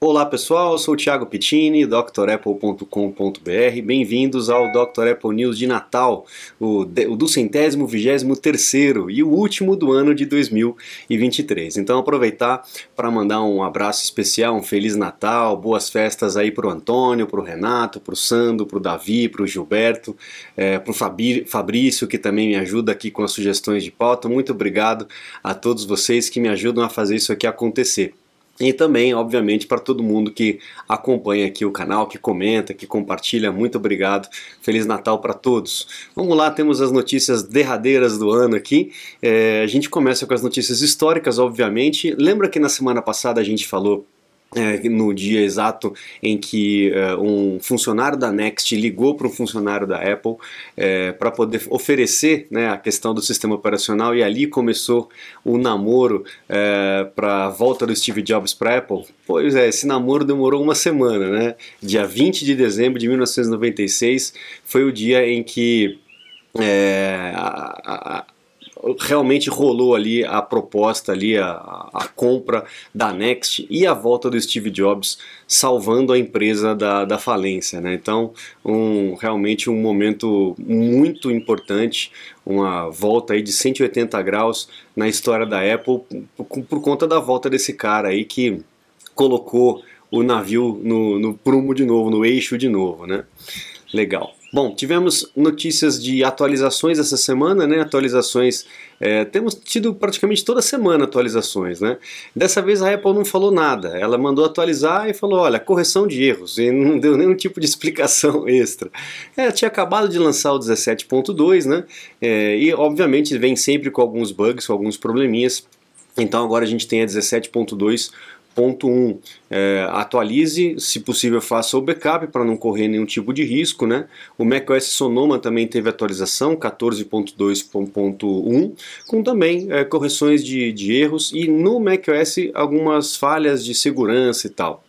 Olá pessoal, eu sou o Thiago Pittini, drapple.com.br. Bem-vindos ao Dr. Apple News de Natal, o, o do centésimo, vigésimo terceiro e o último do ano de 2023. Então aproveitar para mandar um abraço especial, um Feliz Natal, boas festas aí pro Antônio, pro Renato, pro Sandro, pro Davi, pro Gilberto, é, pro Fabrício, que também me ajuda aqui com as sugestões de pauta. Muito obrigado a todos vocês que me ajudam a fazer isso aqui acontecer. E também, obviamente, para todo mundo que acompanha aqui o canal, que comenta, que compartilha, muito obrigado. Feliz Natal para todos. Vamos lá, temos as notícias derradeiras do ano aqui. É, a gente começa com as notícias históricas, obviamente. Lembra que na semana passada a gente falou é, no dia exato em que é, um funcionário da Next ligou para um funcionário da Apple é, para poder oferecer né, a questão do sistema operacional e ali começou o namoro é, para a volta do Steve Jobs para Apple. Pois é, esse namoro demorou uma semana, né? Dia 20 de dezembro de 1996 foi o dia em que é, a, a realmente rolou ali a proposta ali, a, a, compra da Next e a volta do Steve Jobs salvando a empresa da, da falência, né? Então, um, realmente um momento muito importante, uma volta aí de 180 graus na história da Apple por, por conta da volta desse cara aí que colocou o navio no, no prumo de novo, no eixo de novo, né? Legal. Bom, tivemos notícias de atualizações essa semana, né? Atualizações. É, temos tido praticamente toda semana atualizações, né? Dessa vez a Apple não falou nada. Ela mandou atualizar e falou: olha, correção de erros. E não deu nenhum tipo de explicação extra. É, tinha acabado de lançar o 17.2, né? É, e obviamente vem sempre com alguns bugs, com alguns probleminhas. Então agora a gente tem a 17.2 Ponto 1, um, é, atualize, se possível faça o backup para não correr nenhum tipo de risco. Né? O macOS Sonoma também teve atualização, 14.2.1, com também é, correções de, de erros e no macOS algumas falhas de segurança e tal.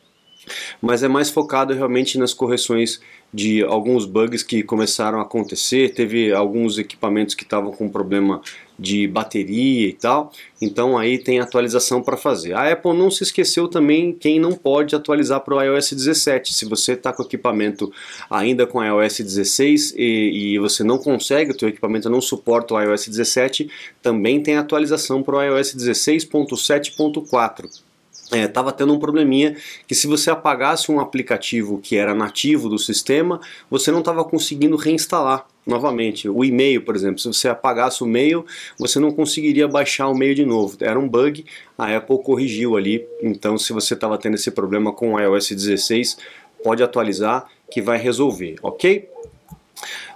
Mas é mais focado realmente nas correções de alguns bugs que começaram a acontecer, teve alguns equipamentos que estavam com problema de bateria e tal, então aí tem atualização para fazer. A Apple não se esqueceu também quem não pode atualizar para o iOS 17. Se você está com equipamento ainda com iOS 16 e, e você não consegue, o teu equipamento não suporta o iOS 17, também tem atualização para o iOS 16.7.4 estava é, tendo um probleminha que se você apagasse um aplicativo que era nativo do sistema, você não estava conseguindo reinstalar novamente. O e-mail, por exemplo, se você apagasse o e-mail, você não conseguiria baixar o e-mail de novo. Era um bug, a Apple corrigiu ali. Então, se você estava tendo esse problema com o iOS 16, pode atualizar que vai resolver, ok?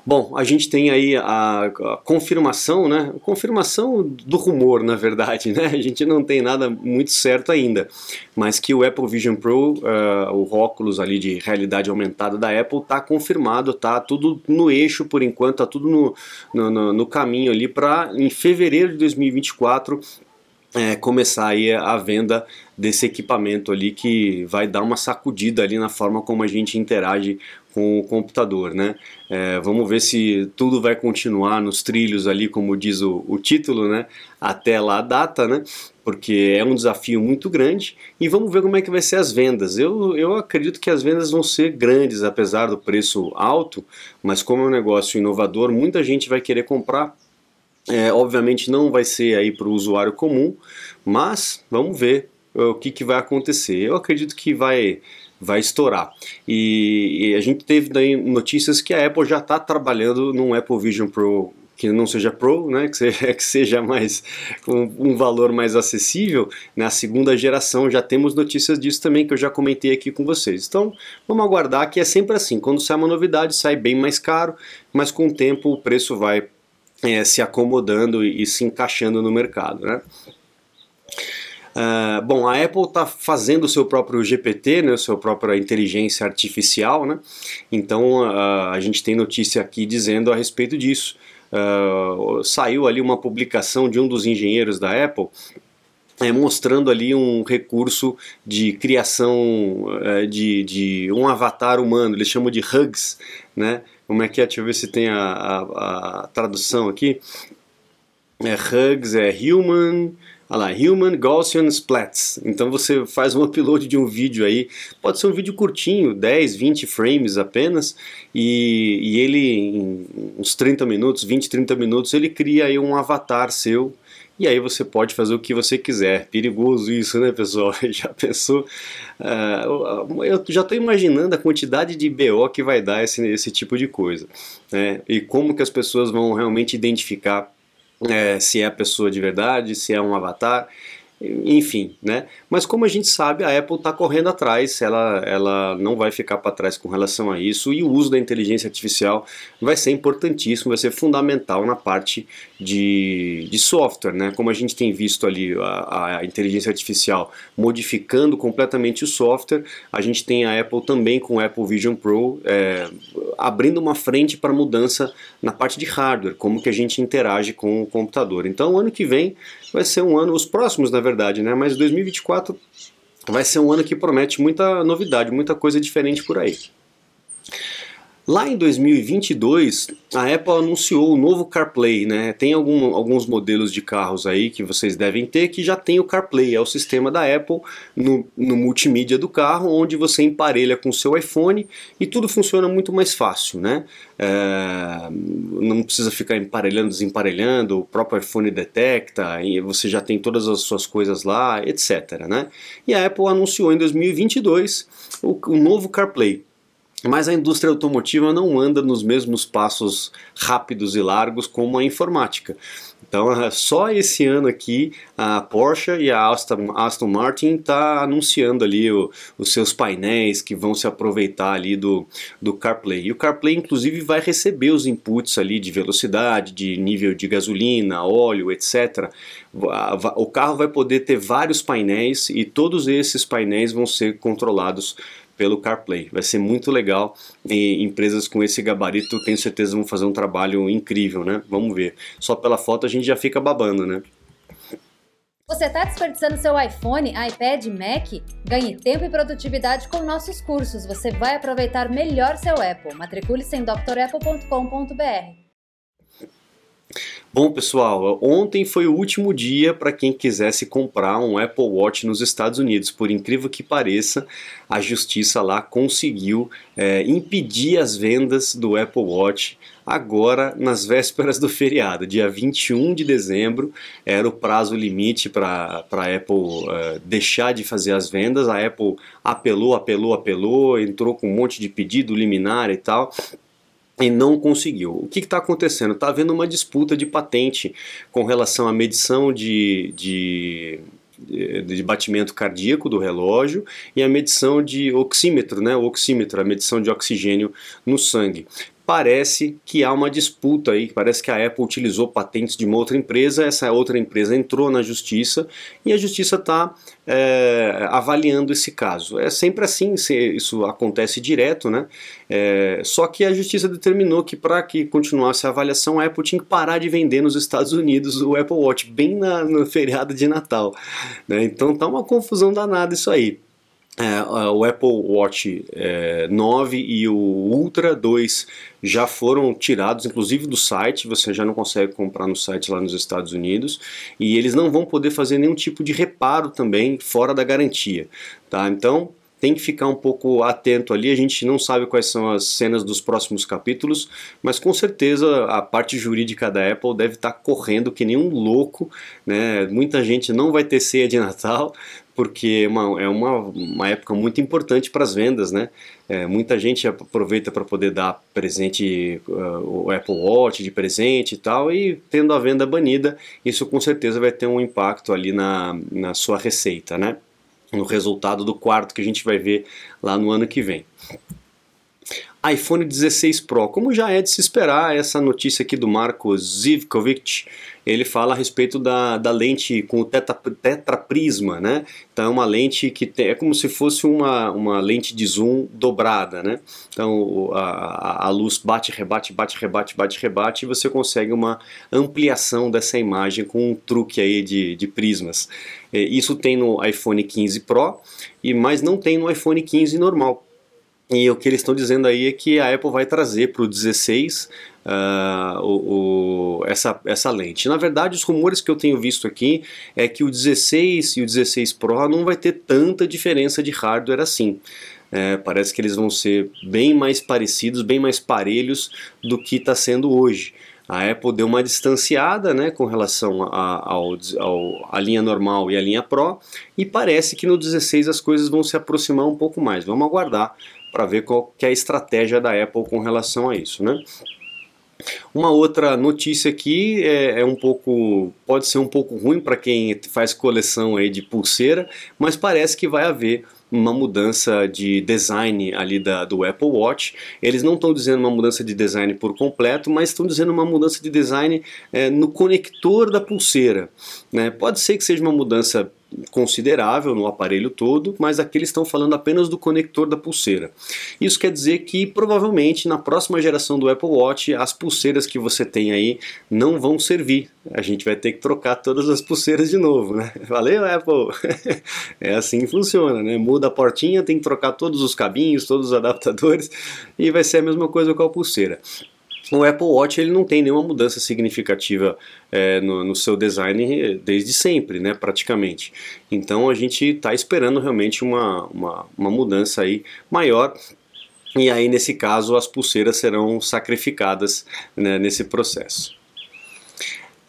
Bom, a gente tem aí a, a, confirmação, né? Confirmação do rumor, na verdade, né? A gente não tem nada muito certo ainda, mas que o Apple Vision Pro, uh, o óculos ali de realidade aumentada da Apple, está confirmado, tá tudo no eixo por enquanto, tá tudo no, no, no, no caminho ali para em fevereiro de 2024 é, começar aí a venda desse equipamento ali que vai dar uma sacudida ali na forma como a gente interage com o computador, né? É, vamos ver se tudo vai continuar nos trilhos ali, como diz o, o, título, né? Até lá a data, né? Porque é um desafio muito grande e vamos ver como é que vai ser as vendas. Eu, eu acredito que as vendas vão ser grandes, apesar do preço alto, mas como é um negócio inovador, muita gente vai querer comprar. É, obviamente não vai ser aí para o usuário comum, mas vamos ver o que, que vai acontecer. Eu acredito que vai vai estourar. E, e, a gente teve daí notícias que a Apple já está trabalhando num Apple Vision Pro que não seja Pro, né, que, seja, que seja mais com um valor mais acessível, na segunda geração já temos notícias disso também que eu já comentei aqui com vocês. Então vamos aguardar que é sempre assim, quando sai uma novidade sai bem mais caro, mas com o tempo o preço vai é, se acomodando e, e se encaixando no mercado, né? Uh, bom, a Apple está fazendo o seu próprio GPT, né, a sua própria inteligência artificial, né? Então uh, a gente tem notícia aqui dizendo a respeito disso. Uh, saiu ali uma publicação de um dos engenheiros da Apple é, mostrando ali um recurso de criação é, de, de um avatar humano, eles chamam de Hugs, né? Como é que é? Deixa eu ver se tem a, a, a tradução aqui. É Hugs, é Human Olha lá, Human Gaussian Splats. Então você faz um upload de um vídeo aí, pode ser um vídeo curtinho, 10, 20 frames apenas, e, e ele em uns 30 minutos, 20, 30 minutos, ele cria aí um avatar seu e aí você pode fazer o que você quiser. Perigoso isso, né, pessoal? Já pensou? Uh, eu já estou imaginando a quantidade de BO que vai dar esse, esse tipo de coisa. Né? E como que as pessoas vão realmente identificar é, se é a pessoa de verdade, se é um avatar enfim, né? Mas como a gente sabe, a Apple está correndo atrás, ela, ela não vai ficar para trás com relação a isso e o uso da inteligência artificial vai ser importantíssimo, vai ser fundamental na parte de, de software, né? Como a gente tem visto ali a, a inteligência artificial modificando completamente o software, a gente tem a Apple também com o Apple Vision Pro é, abrindo uma frente para mudança na parte de hardware, como que a gente interage com o computador. Então, ano que vem vai ser um ano, os próximos na verdade, né? Mas 2024 vai ser um ano que promete muita novidade, muita coisa diferente por aí. Lá em 2022, a Apple anunciou o novo CarPlay, né? Tem algum, alguns modelos de carros aí que vocês devem ter que já tem o CarPlay, é o sistema da Apple no, no multimídia do carro, onde você emparelha com o seu iPhone e tudo funciona muito mais fácil, né? É, não precisa ficar emparelhando, desemparelhando, o próprio iPhone detecta e você já tem todas as suas coisas lá, etc, né? E a Apple anunciou em 2022 o, o novo CarPlay. Mas a indústria automotiva não anda nos mesmos passos rápidos e largos como a informática. Então, é, só esse ano aqui, a Porsche e a Aston, Martin tá anunciando ali o, os seus painéis que vão se aproveitar ali do, do CarPlay. E o CarPlay, inclusive, vai receber os inputs ali de velocidade, de nível de gasolina, óleo, etc. O carro vai poder ter vários painéis e todos esses painéis vão ser controlados pelo CarPlay. Vai ser muito legal e empresas com esse gabarito tenho certeza vão fazer um trabalho incrível, né? Vamos ver. Só pela foto a gente já fica babando, né? Você está desperdiçando seu iPhone, iPad, Mac? Ganhe tempo e produtividade com nossos cursos. Você vai aproveitar melhor seu Apple. Matricule-se em drapple.com.br. Bom, pessoal, ontem foi o último dia para quem quisesse comprar um Apple Watch nos Estados Unidos. Por incrível que pareça, a justiça lá conseguiu é, impedir as vendas do Apple Watch agora nas vésperas do feriado. Dia 21 de dezembro era o prazo limite para a Apple é, deixar de fazer as vendas. A Apple apelou, apelou, apelou, entrou com um monte de pedido liminar e tal e não conseguiu. O que está acontecendo? Está havendo uma disputa de patente com relação à medição de, de, de, batimento cardíaco do relógio e a medição de oxímetro, né, o oxímetro, a medição de oxigênio no sangue parece que há uma disputa aí, parece que a Apple utilizou patentes de uma outra empresa, essa outra empresa entrou na justiça e a justiça está é, avaliando esse caso. É sempre assim, isso acontece direto, né? É, só que a justiça determinou que para que continuasse a avaliação, a Apple tinha que parar de vender nos Estados Unidos o Apple Watch, bem na, no feriado de Natal. Né? Então tá uma confusão danada isso aí. É, o Apple Watch é, 9 e o Ultra 2 já foram tirados, inclusive do site, você já não consegue comprar no site lá nos Estados Unidos, e eles não vão poder fazer nenhum tipo de reparo também fora da garantia. Tá? Então, tem que ficar um pouco atento ali. A gente não sabe quais são as cenas dos próximos capítulos, mas com certeza a parte jurídica da Apple deve estar correndo que nem um louco. Né? Muita gente não vai ter ceia de Natal, porque é uma, é uma, uma época muito importante para as vendas, né? É, muita gente aproveita para poder dar presente, uh, o Apple Watch de presente e tal, e tendo a venda banida, isso com certeza vai ter um impacto ali na, na sua receita, né? No resultado do quarto que a gente vai ver lá no ano que vem iPhone 16 Pro. Como já é de se esperar, essa notícia aqui do Marco Zivkovic, ele fala a respeito da, da lente com o tetra, tetraprisma, né? Então é uma lente que tem, é como se fosse uma, uma lente de zoom dobrada, né? Então a, a luz bate, rebate, bate, rebate, bate, rebate e você consegue uma ampliação dessa imagem com um truque aí de, de prismas. Isso tem no iPhone 15 Pro, e mas não tem no iPhone 15 normal. E o que eles estão dizendo aí é que a Apple vai trazer para o 16 uh, o, essa, essa lente. Na verdade, os rumores que eu tenho visto aqui é que o 16 e o 16 Pro não vai ter tanta diferença de hardware assim. É, parece que eles vão ser bem mais parecidos, bem mais parelhos do que está sendo hoje. A Apple deu uma distanciada né, com relação à linha normal e a linha Pro, e parece que no 16 as coisas vão se aproximar um pouco mais. Vamos aguardar para ver qual que é a estratégia da Apple com relação a isso. Né? Uma outra notícia aqui é, é, um pouco, pode ser um pouco ruim para quem faz coleção aí de pulseira, mas parece que vai haver uma mudança de design ali da, do Apple Watch. Eles não estão dizendo uma mudança de design por completo, mas estão dizendo uma mudança de design é, no conector da pulseira. Né? Pode ser que seja uma mudança considerável no aparelho todo, mas aqui eles estão falando apenas do conector da pulseira. Isso quer dizer que provavelmente na próxima geração do Apple Watch as pulseiras que você tem aí não vão servir. A gente vai ter que trocar todas as pulseiras de novo, né? Valeu, Apple! é assim que funciona, né? Muda a portinha, tem que trocar todos os cabinhos, todos os adaptadores e vai ser a mesma coisa com a pulseira. O Apple Watch ele não tem nenhuma mudança significativa é, no, no, seu design desde sempre, né, praticamente. Então a gente está esperando realmente uma, uma, uma mudança aí maior e aí nesse caso as pulseiras serão sacrificadas né, nesse processo.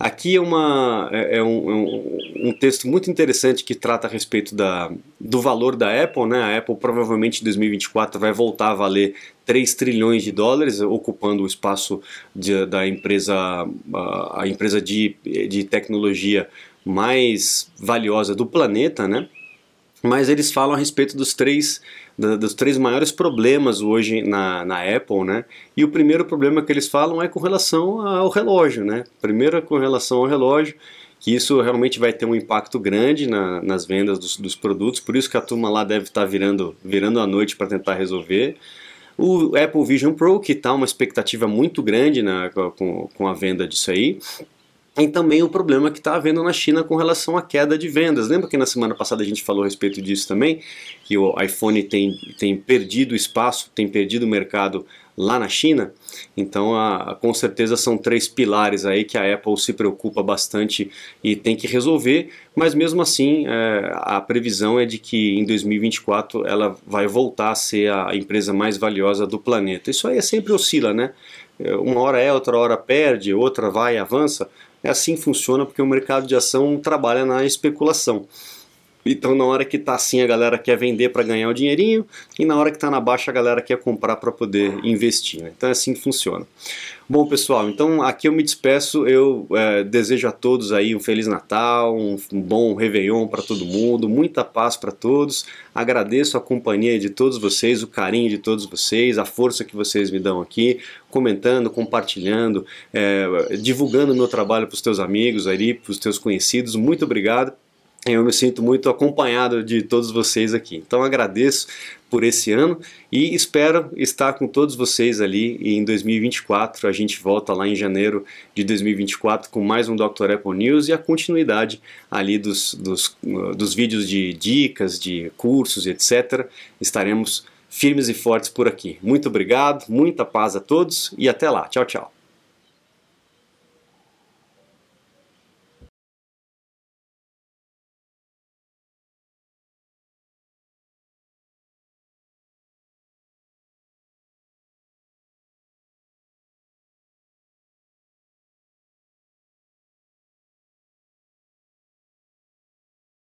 Aqui é, uma, é, é um, é um, um, texto muito interessante que trata a respeito da, do valor da Apple. Né? A Apple provavelmente em 2024 vai voltar a valer 3 trilhões de dólares, ocupando o espaço de, da empresa, a empresa de, de tecnologia mais valiosa do planeta. Né? Mas eles falam a respeito dos três dos três maiores problemas hoje na, na Apple, né? E o primeiro problema que eles falam é com relação ao relógio, né? Primeiro com relação ao relógio, que isso realmente vai ter um impacto grande na, nas vendas dos, dos, produtos, por isso que a turma lá deve estar virando, virando a noite para tentar resolver. O Apple Vision Pro, que está uma expectativa muito grande na, com, com a venda disso aí, e também o problema que está havendo na China com relação à queda de vendas. Lembra que na semana passada a gente falou a respeito disso também? Que o iPhone tem, tem perdido espaço, tem perdido mercado lá na China? Então, a, com certeza são três pilares aí que a Apple se preocupa bastante e tem que resolver, mas mesmo assim é, a previsão é de que em 2024 ela vai voltar a ser a empresa mais valiosa do planeta. Isso aí é sempre oscila, né? É, uma hora é, outra hora perde, outra vai e avança é assim que funciona porque o mercado de ação trabalha na especulação. Então, na hora que está assim, a galera quer vender para ganhar o dinheirinho, e na hora que está na baixa, a galera quer comprar para poder investir. Né? Então, é assim que funciona. Bom, pessoal, então aqui eu me despeço. Eu é, desejo a todos aí um Feliz Natal, um, um bom Réveillon para todo mundo, muita paz para todos. Agradeço a companhia de todos vocês, o carinho de todos vocês, a força que vocês me dão aqui, comentando, compartilhando, é, divulgando meu trabalho para os teus amigos aí, para os teus conhecidos. Muito obrigado eu me sinto muito acompanhado de todos vocês aqui. Então agradeço por esse ano e espero estar com todos vocês ali em 2024. A gente volta lá em janeiro de 2024 com mais um Dr. Apple News e a continuidade ali dos, dos, dos vídeos de dicas, de cursos, etc. Estaremos firmes e fortes por aqui. Muito obrigado, muita paz a todos e até lá. Tchau, tchau.